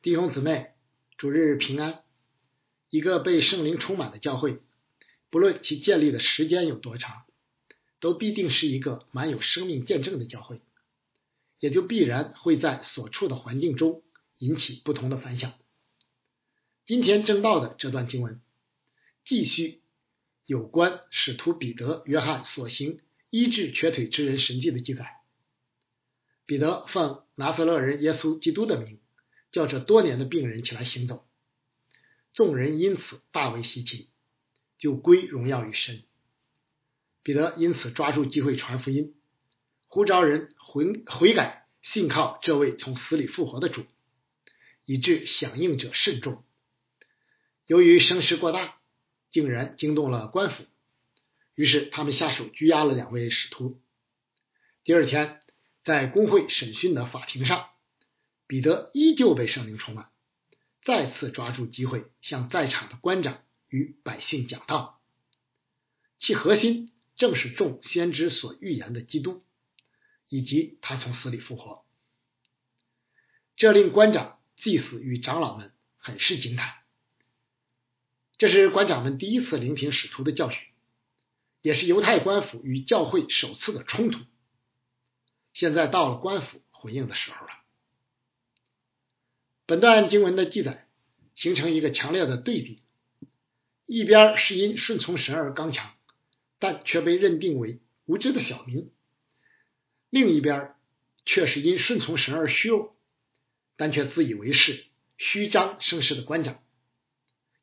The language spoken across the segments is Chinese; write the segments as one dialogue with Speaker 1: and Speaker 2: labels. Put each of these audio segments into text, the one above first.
Speaker 1: 弟兄姊妹，主日平安。一个被圣灵充满的教会，不论其建立的时间有多长，都必定是一个满有生命见证的教会，也就必然会在所处的环境中引起不同的反响。今天正道的这段经文，继续有关使徒彼得、约翰所行医治瘸腿之人神迹的记载。彼得奉拿撒勒人耶稣基督的名，叫这多年的病人起来行走。众人因此大为稀奇，就归荣耀于神。彼得因此抓住机会传福音，呼召人悔悔改，信靠这位从死里复活的主，以致响应者甚众。由于声势过大，竟然惊动了官府，于是他们下手拘押了两位使徒。第二天，在公会审讯的法庭上，彼得依旧被圣灵充满。再次抓住机会，向在场的官长与百姓讲道，其核心正是众先知所预言的基督，以及他从死里复活。这令官长、祭司与长老们很是惊叹。这是官长们第一次聆听使徒的教训，也是犹太官府与教会首次的冲突。现在到了官府回应的时候了。本段经文的记载形成一个强烈的对比：一边是因顺从神而刚强，但却被认定为无知的小民；另一边却是因顺从神而虚弱，但却自以为是、虚张声势的官长。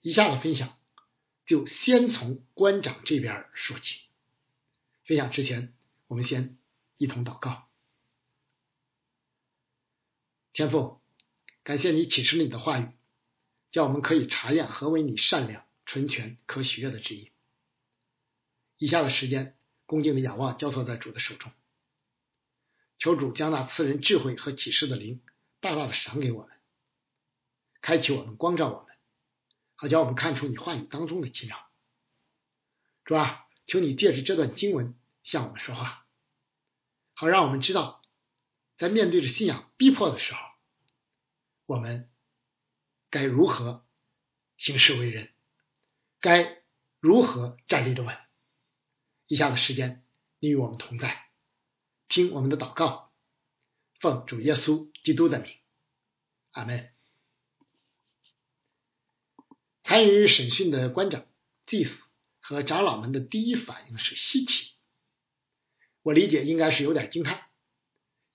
Speaker 1: 以下的分享就先从官长这边说起。分享之前，我们先一同祷告：天父。感谢你启示了你的话语，叫我们可以查验何为你善良、纯全、可喜悦的旨意。以下的时间，恭敬的仰望交托在主的手中，求主将那赐人智慧和启示的灵大大的赏给我们，开启我们，光照我们，好叫我们看出你话语当中的奇妙。主啊，求你借着这段经文向我们说话，好让我们知道，在面对着信仰逼迫的时候。我们该如何行事为人？该如何站立的稳？以下的时间，你与我们同在，听我们的祷告，奉主耶稣基督的名，阿门。参与审讯的官长、祭司和长老们的第一反应是稀奇，我理解应该是有点惊叹，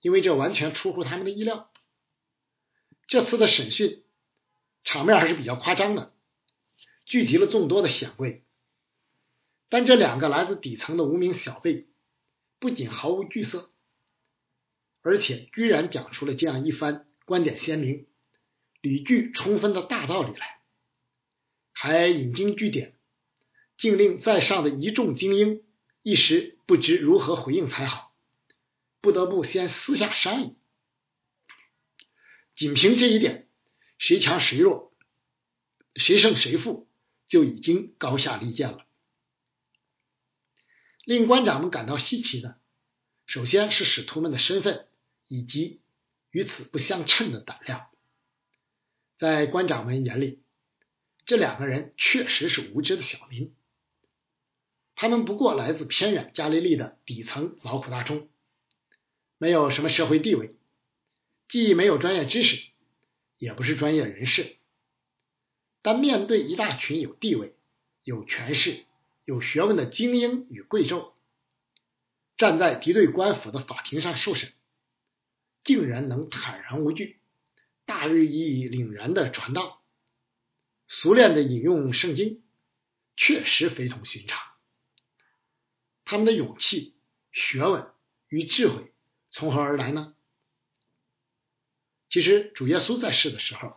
Speaker 1: 因为这完全出乎他们的意料。这次的审讯场面还是比较夸张的，聚集了众多的显贵。但这两个来自底层的无名小辈，不仅毫无惧色，而且居然讲出了这样一番观点鲜明、理据充分的大道理来，还引经据典，竟令在上的一众精英一时不知如何回应才好，不得不先私下商议。仅凭这一点，谁强谁弱，谁胜谁负，就已经高下立见了。令官长们感到稀奇的，首先是使徒们的身份以及与此不相称的胆量。在官长们眼里，这两个人确实是无知的小民，他们不过来自偏远加利利的底层劳苦大众，没有什么社会地位。既没有专业知识，也不是专业人士，但面对一大群有地位、有权势、有学问的精英与贵胄，站在敌对官府的法庭上受审，竟然能坦然无惧、大日以凛然的传道、熟练的引用圣经，确实非同寻常。他们的勇气、学问与智慧从何而来呢？其实主耶稣在世的时候，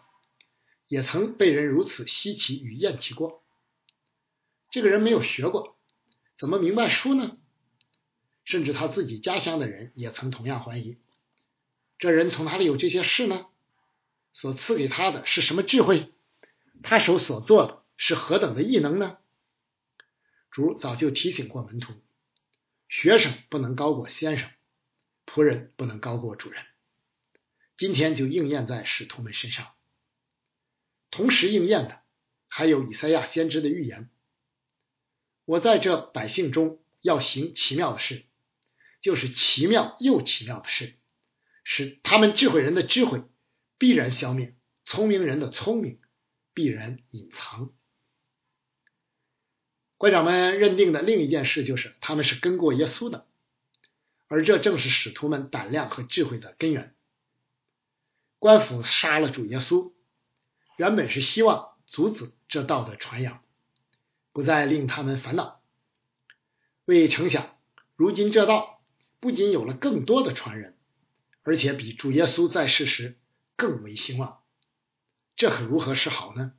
Speaker 1: 也曾被人如此稀奇与厌弃过。这个人没有学过，怎么明白书呢？甚至他自己家乡的人也曾同样怀疑：这人从哪里有这些事呢？所赐给他的是什么智慧？他手所做的是何等的异能呢？主早就提醒过门徒：学生不能高过先生，仆人不能高过主人。今天就应验在使徒们身上。同时应验的还有以赛亚先知的预言：我在这百姓中要行奇妙的事，就是奇妙又奇妙的事，使他们智慧人的智慧必然消灭，聪明人的聪明必然隐藏。会长们认定的另一件事就是，他们是跟过耶稣的，而这正是使徒们胆量和智慧的根源。官府杀了主耶稣，原本是希望阻止这道的传扬，不再令他们烦恼。未成想，如今这道不仅有了更多的传人，而且比主耶稣在世时更为兴旺，这可如何是好呢？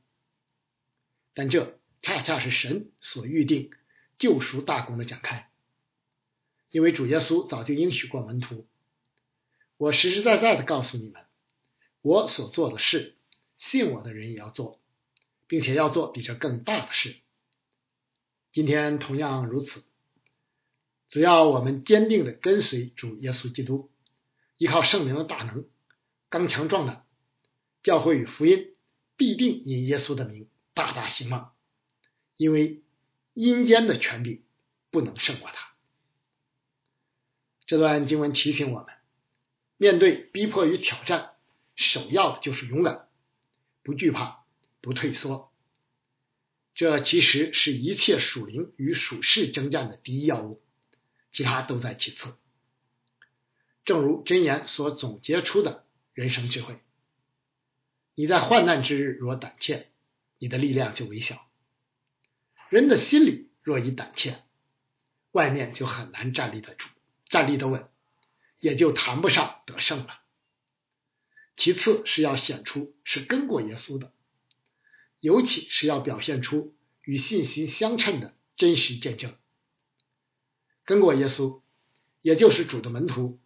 Speaker 1: 但这。恰恰是神所预定救赎大功的展开，因为主耶稣早就应许过门徒：“我实实在在的告诉你们，我所做的事，信我的人也要做，并且要做比这更大的事。”今天同样如此，只要我们坚定的跟随主耶稣基督，依靠圣灵的大能，刚强壮胆，教会与福音必定因耶稣的名大大兴旺。因为阴间的权柄不能胜过他。这段经文提醒我们，面对逼迫与挑战，首要的就是勇敢，不惧怕，不退缩。这其实是一切属灵与属世征战的第一要务，其他都在其次。正如箴言所总结出的人生智慧：你在患难之日若胆怯，你的力量就微小。人的心里若已胆怯，外面就很难站立得住、站立得稳，也就谈不上得胜了。其次是要显出是跟过耶稣的，尤其是要表现出与信心相称的真实见证。跟过耶稣，也就是主的门徒，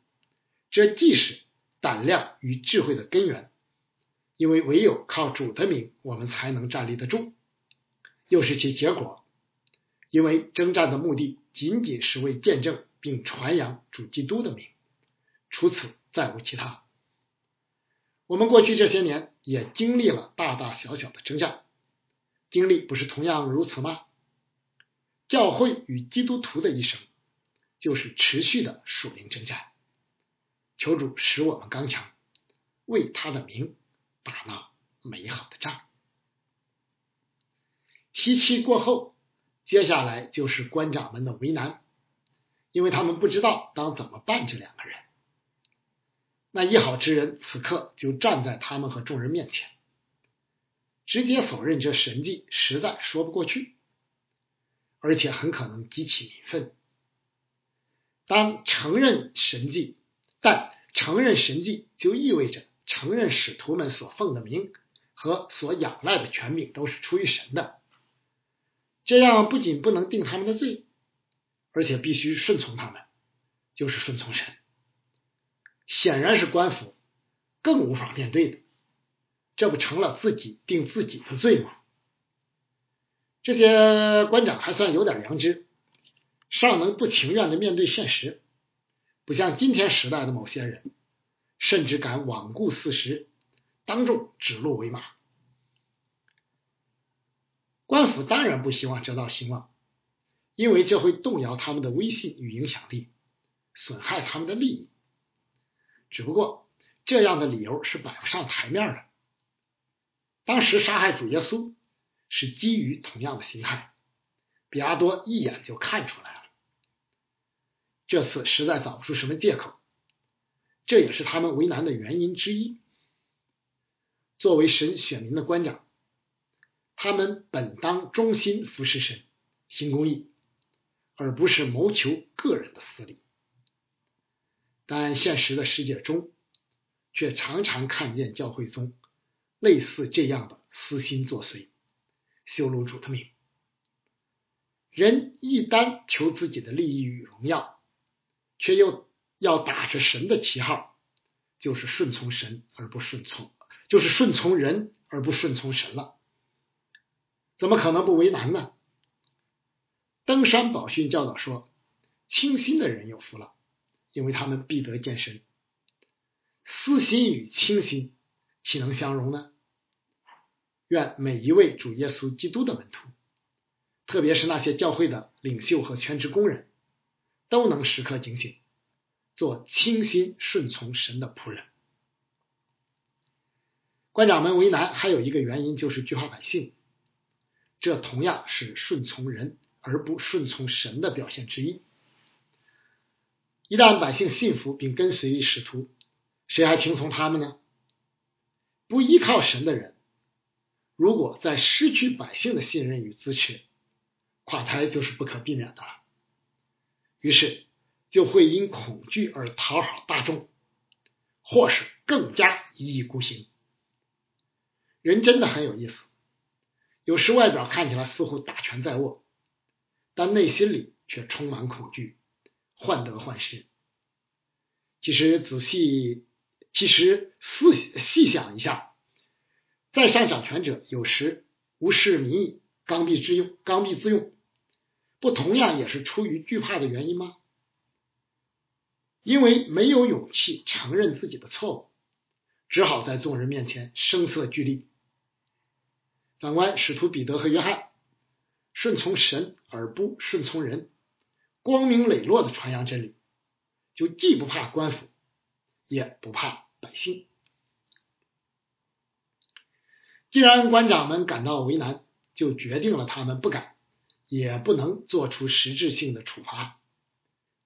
Speaker 1: 这既是胆量与智慧的根源，因为唯有靠主的名，我们才能站立得住。又是其结果，因为征战的目的仅仅是为见证并传扬主基督的名，除此再无其他。我们过去这些年也经历了大大小小的征战，经历不是同样如此吗？教会与基督徒的一生就是持续的属灵征战，求主使我们刚强，为他的名打那美好的仗。七期过后，接下来就是官长们的为难，因为他们不知道当怎么办。这两个人，那一好之人此刻就站在他们和众人面前，直接否认这神迹，实在说不过去，而且很可能激起民愤。当承认神迹，但承认神迹就意味着承认使徒们所奉的名和所仰赖的权柄都是出于神的。这样不仅不能定他们的罪，而且必须顺从他们，就是顺从神。显然是官府更无法面对的，这不成了自己定自己的罪吗？这些官长还算有点良知，尚能不情愿的面对现实，不像今天时代的某些人，甚至敢罔顾事实，当众指鹿为马。官府当然不希望这道兴旺，因为这会动摇他们的威信与影响力，损害他们的利益。只不过这样的理由是摆不上台面的。当时杀害主耶稣是基于同样的心态，比阿多一眼就看出来了。这次实在找不出什么借口，这也是他们为难的原因之一。作为神选民的官长。他们本当忠心服侍神，行公义，而不是谋求个人的私利。但现实的世界中，却常常看见教会中类似这样的私心作祟，羞辱主的命。人一旦求自己的利益与荣耀，却又要打着神的旗号，就是顺从神而不顺从，就是顺从人而不顺从神了。怎么可能不为难呢？登山宝训教导说：“清心的人有福了，因为他们必得见神。”私心与清心岂能相容呢？愿每一位主耶稣基督的门徒，特别是那些教会的领袖和全职工人，都能时刻警醒，做清心顺从神的仆人。官长们为难还有一个原因就是惧怕百姓，这同样是顺从人而不顺从神的表现之一。一旦百姓信服并跟随使徒，谁还听从他们呢？不依靠神的人，如果在失去百姓的信任与支持，垮台就是不可避免的了。于是就会因恐惧而讨好大众，或是更加一意孤行。人真的很有意思，有时外表看起来似乎大权在握，但内心里却充满恐惧。患得患失。其实仔细，其实细细想一下，在上掌权者有时无视民意，刚愎自用，刚愎自用，不同样也是出于惧怕的原因吗？因为没有勇气承认自己的错误，只好在众人面前声色俱厉。反观使徒彼得和约翰，顺从神而不顺从人。光明磊落的传扬真理，就既不怕官府，也不怕百姓。既然官长们感到为难，就决定了他们不敢，也不能做出实质性的处罚。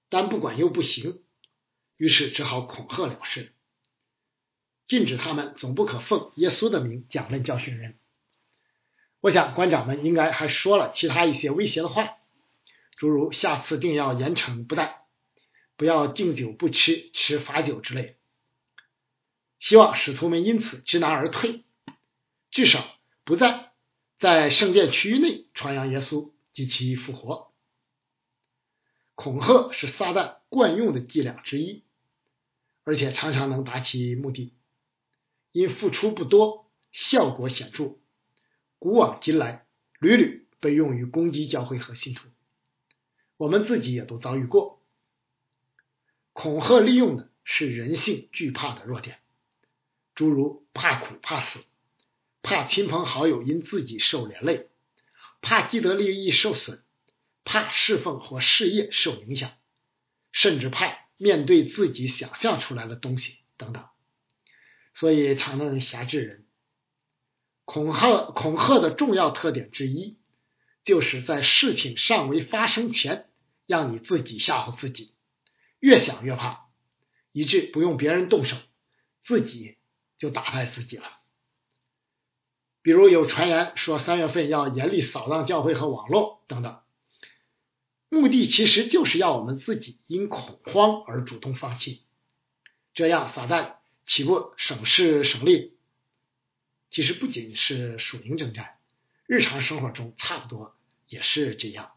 Speaker 1: 但不管又不行，于是只好恐吓了事，禁止他们总不可奉耶稣的名讲论教训人。我想官长们应该还说了其他一些威胁的话。诸如下次定要严惩不贷，不要敬酒不吃，吃罚酒之类。希望使徒们因此知难而退，至少不再在圣殿区域内传扬耶稣及其复活。恐吓是撒旦惯用的伎俩之一，而且常常能达其目的。因付出不多，效果显著，古往今来屡屡被用于攻击教会和信徒。我们自己也都遭遇过，恐吓利用的是人性惧怕的弱点，诸如怕苦、怕死、怕亲朋好友因自己受连累、怕既得利益受损、怕侍奉或事业受影响，甚至怕面对自己想象出来的东西等等，所以常能辖制人。恐吓恐吓的重要特点之一。就是在事情尚未发生前，让你自己吓唬自己，越想越怕，以致不用别人动手，自己就打败自己了。比如有传言说三月份要严厉扫荡教会和网络等等，目的其实就是要我们自己因恐慌而主动放弃，这样撒旦岂不省事省力？其实不仅是属灵征战。日常生活中差不多也是这样，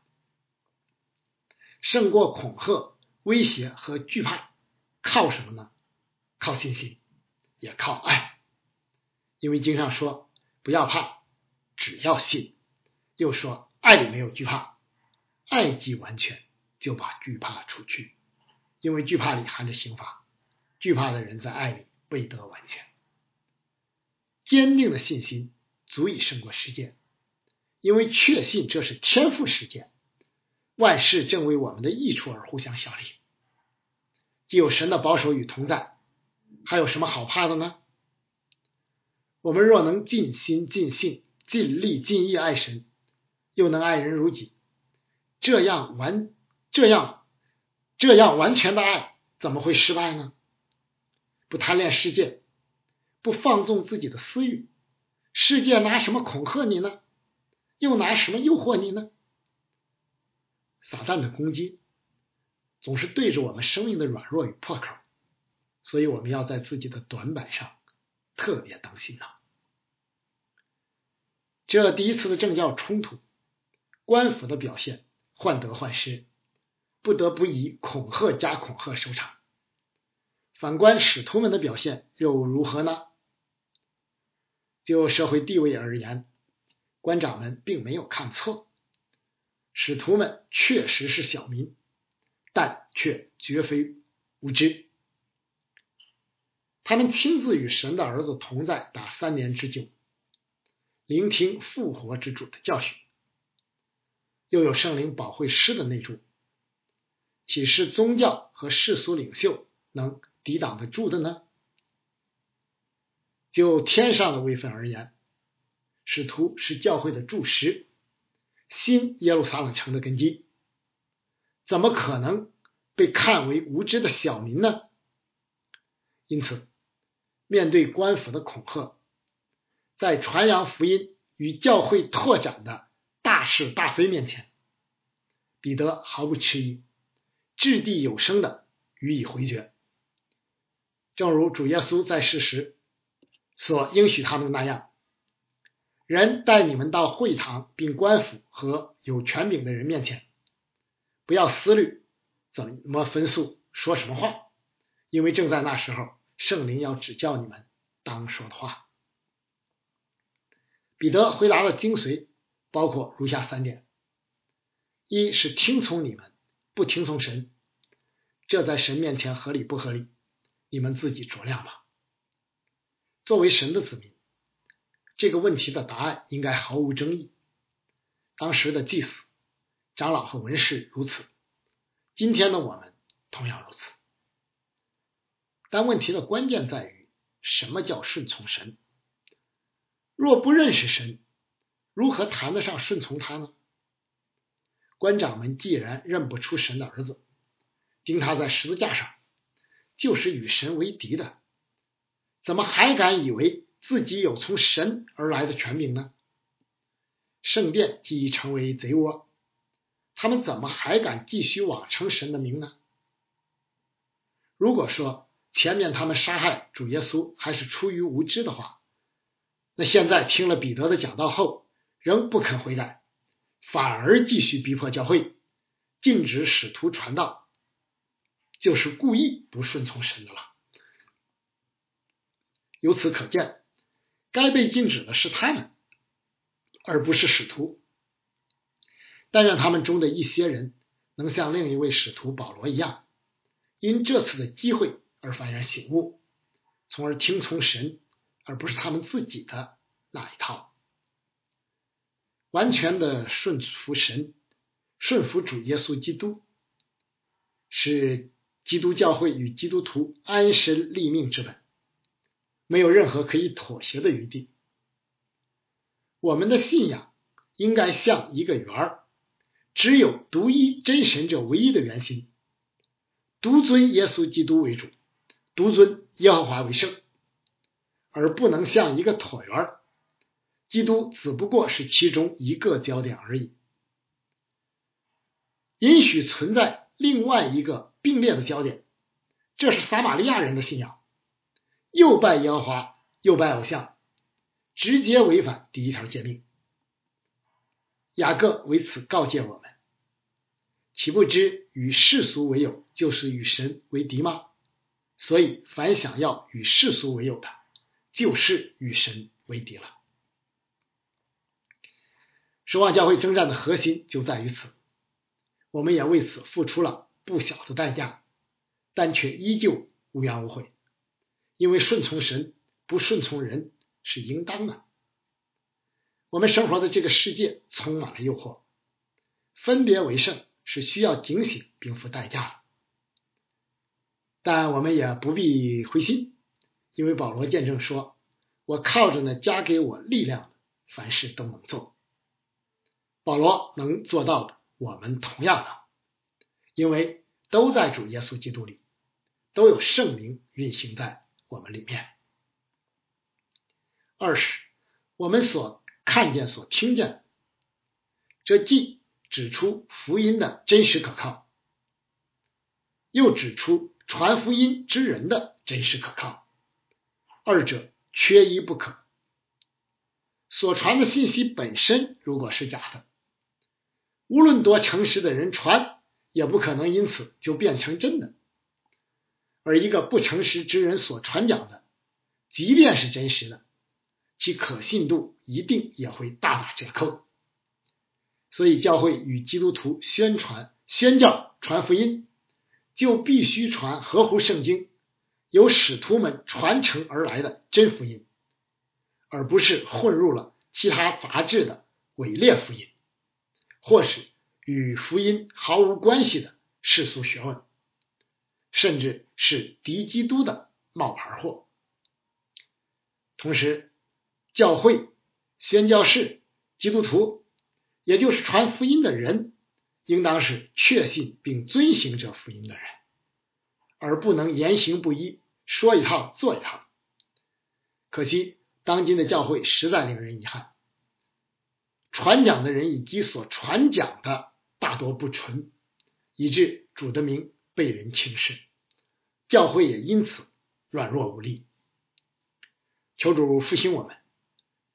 Speaker 1: 胜过恐吓、威胁和惧怕，靠什么呢？靠信心，也靠爱。因为经上说不要怕，只要信。又说爱里没有惧怕，爱既完全，就把惧怕除去。因为惧怕里含着刑罚，惧怕的人在爱里未得完全。坚定的信心足以胜过世界。因为确信这是天赋事件，万事正为我们的益处而互相效力。既有神的保守与同在，还有什么好怕的呢？我们若能尽心尽性、尽力尽意爱神，又能爱人如己，这样完这样这样完全的爱，怎么会失败呢？不贪恋世界，不放纵自己的私欲，世界拿什么恐吓你呢？又拿什么诱惑你呢？撒旦的攻击总是对着我们生命的软弱与破口，所以我们要在自己的短板上特别当心呐。这第一次的政教冲突，官府的表现患得患失，不得不以恐吓加恐吓收场。反观使徒们的表现又如何呢？就社会地位而言。官长们并没有看错，使徒们确实是小民，但却绝非无知。他们亲自与神的儿子同在达三年之久，聆听复活之主的教训，又有圣灵保惠师的内助，岂是宗教和世俗领袖能抵挡得住的呢？就天上的位分而言，使徒是教会的柱石，新耶路撒冷城的根基，怎么可能被看为无知的小民呢？因此，面对官府的恐吓，在传扬福音与教会拓展的大是大非面前，彼得毫不迟疑，掷地有声的予以回绝。正如主耶稣在世时所应许他们那样，人带你们到会堂，并官府和有权柄的人面前，不要思虑怎么分诉，说什么话，因为正在那时候。圣灵要指教你们当说的话。彼得回答的精髓包括如下三点：一是听从你们，不听从神，这在神面前合理不合理？你们自己酌量吧。作为神的子民，这个问题的答案应该毫无争议。当时的祭司、长老和文士如此，今天的我们同样如此。但问题的关键在于，什么叫顺从神？若不认识神，如何谈得上顺从他呢？官长们既然认不出神的儿子，钉他在十字架上，就是与神为敌的，怎么还敢以为自己有从神而来的权柄呢？圣殿既已成为贼窝，他们怎么还敢继续妄称神的名呢？如果说，前面他们杀害主耶稣还是出于无知的话，那现在听了彼得的讲道后，仍不肯悔改，反而继续逼迫教会，禁止使徒传道，就是故意不顺从神的了。由此可见，该被禁止的是他们，而不是使徒。但愿他们中的一些人能像另一位使徒保罗一样，因这次的机会。而幡然醒悟，从而听从神，而不是他们自己的那一套。完全的顺服神，顺服主耶稣基督，是基督教会与基督徒安身立命之本，没有任何可以妥协的余地。我们的信仰应该像一个圆儿，只有独一真神这唯一的原心，独尊耶稣基督为主。独尊耶和华为圣，而不能像一个椭圆儿，基督只不过是其中一个焦点而已。允许存在另外一个并列的焦点，这是撒玛利亚人的信仰，又拜耶和华又拜偶像，直接违反第一条诫命。雅各为此告诫我们：岂不知与世俗为友，就是与神为敌吗？所以，凡想要与世俗为友的，就是与神为敌了。守望教会征战的核心就在于此，我们也为此付出了不小的代价，但却依旧无怨无悔，因为顺从神，不顺从人是应当的。我们生活的这个世界充满了诱惑，分别为圣是需要警醒并付代价的。但我们也不必灰心，因为保罗见证说：“我靠着那加给我力量，凡事都能做。”保罗能做到的，我们同样能，因为都在主耶稣基督里，都有圣灵运行在我们里面。二是我们所看见、所听见，这既指出福音的真实可靠，又指出。传福音之人的真实可靠，二者缺一不可。所传的信息本身如果是假的，无论多诚实的人传，也不可能因此就变成真的。而一个不诚实之人所传讲的，即便是真实的，其可信度一定也会大打折扣。所以，教会与基督徒宣传、宣教、传福音。就必须传合乎圣经、由使徒们传承而来的真福音，而不是混入了其他杂志的伪劣福音，或是与福音毫无关系的世俗学问，甚至是敌基督的冒牌货。同时，教会、宣教士、基督徒，也就是传福音的人，应当是确信并遵行这福音的人，而不能言行不一，说一套做一套。可惜，当今的教会实在令人遗憾，传讲的人以及所传讲的大多不纯，以致主的名被人轻视，教会也因此软弱无力。求主复兴我们，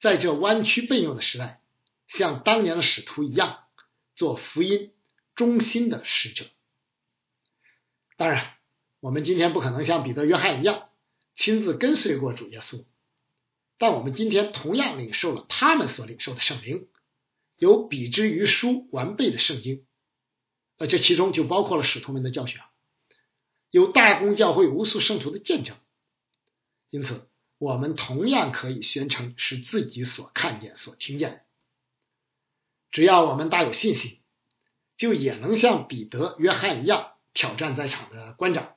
Speaker 1: 在这弯曲背谬的时代，像当年的使徒一样，做福音中心的使者。当然，我们今天不可能像彼得、约翰一样亲自跟随过主耶稣，但我们今天同样领受了他们所领受的圣灵，有比之于书完备的圣经。那这其中就包括了使徒们的教训，有大公教会无数圣徒的见证。因此。我们同样可以宣称是自己所看见、所听见。只要我们大有信心，就也能像彼得、约翰一样挑战在场的官长，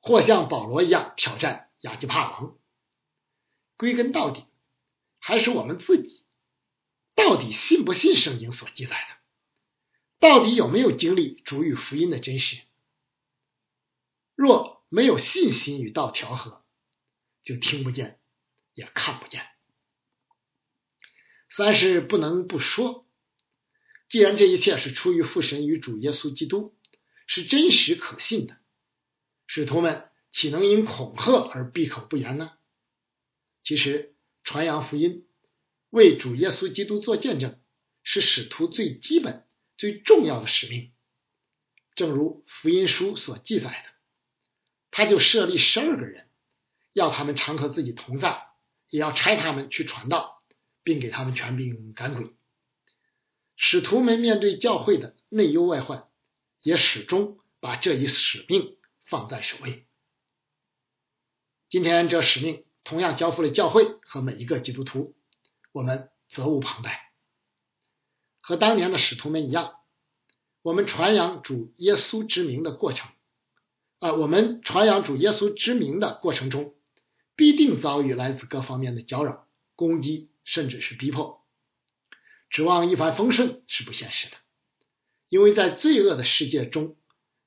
Speaker 1: 或像保罗一样挑战亚基帕王。归根到底，还是我们自己到底信不信圣经所记载的，到底有没有经历主与福音的真实。若没有信心与道调和，就听不见，也看不见。三是不能不说，既然这一切是出于父神与主耶稣基督，是真实可信的，使徒们岂能因恐吓而闭口不言呢？其实，传扬福音、为主耶稣基督做见证，是使徒最基本、最重要的使命。正如福音书所记载的，他就设立十二个人。要他们常和自己同在，也要差他们去传道，并给他们权柄赶鬼。使徒们面对教会的内忧外患，也始终把这一使命放在首位。今天这使命同样交付了教会和每一个基督徒，我们责无旁贷。和当年的使徒们一样，我们传扬主耶稣之名的过程，啊，我们传扬主耶稣之名的过程中。必定遭遇来自各方面的搅扰、攻击，甚至是逼迫。指望一帆风顺是不现实的，因为在罪恶的世界中，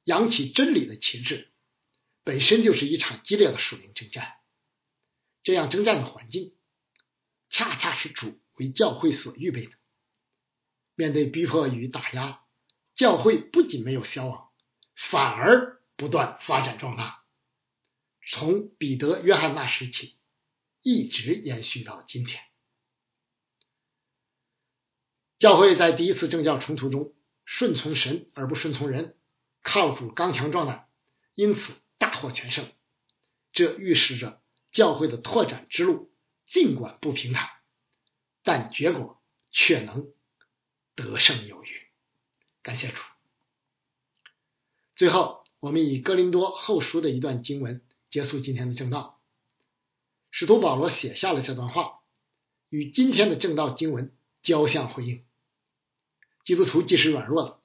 Speaker 1: 扬起真理的旗帜，本身就是一场激烈的属灵征战。这样征战的环境，恰恰是主为教会所预备的。面对逼迫与打压，教会不仅没有消亡，反而不断发展壮大。从彼得、约翰那时起，一直延续到今天。教会在第一次政教冲突中顺从神而不顺从人，靠主刚强壮胆，因此大获全胜。这预示着教会的拓展之路尽管不平坦，但结果却能得胜有余。感谢主。最后，我们以哥林多后书的一段经文。结束今天的正道，使徒保罗写下了这段话，与今天的正道经文交相辉映。基督徒既是软弱的，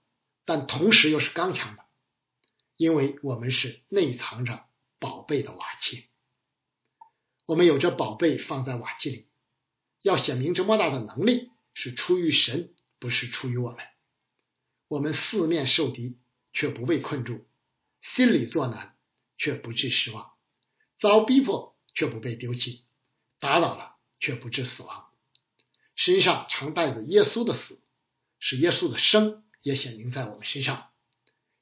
Speaker 1: 但同时又是刚强的，因为我们是内藏着宝贝的瓦器。我们有着宝贝放在瓦器里，要显明这么大的能力是出于神，不是出于我们。我们四面受敌，却不被困住；心里作难，却不致失望。遭逼迫却不被丢弃，打倒了却不致死亡，身上常带着耶稣的死，使耶稣的生也显明在我们身上，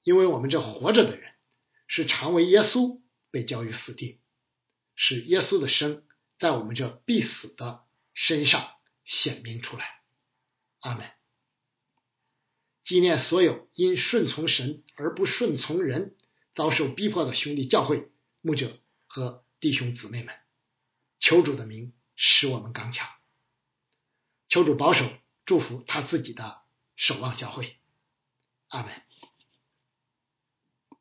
Speaker 1: 因为我们这活着的人是常为耶稣被交于死地，使耶稣的生在我们这必死的身上显明出来。阿门。纪念所有因顺从神而不顺从人遭受逼迫的兄弟教会牧者。和弟兄姊妹们，求主的名使我们刚强，求主保守祝福他自己的守望教会，阿门。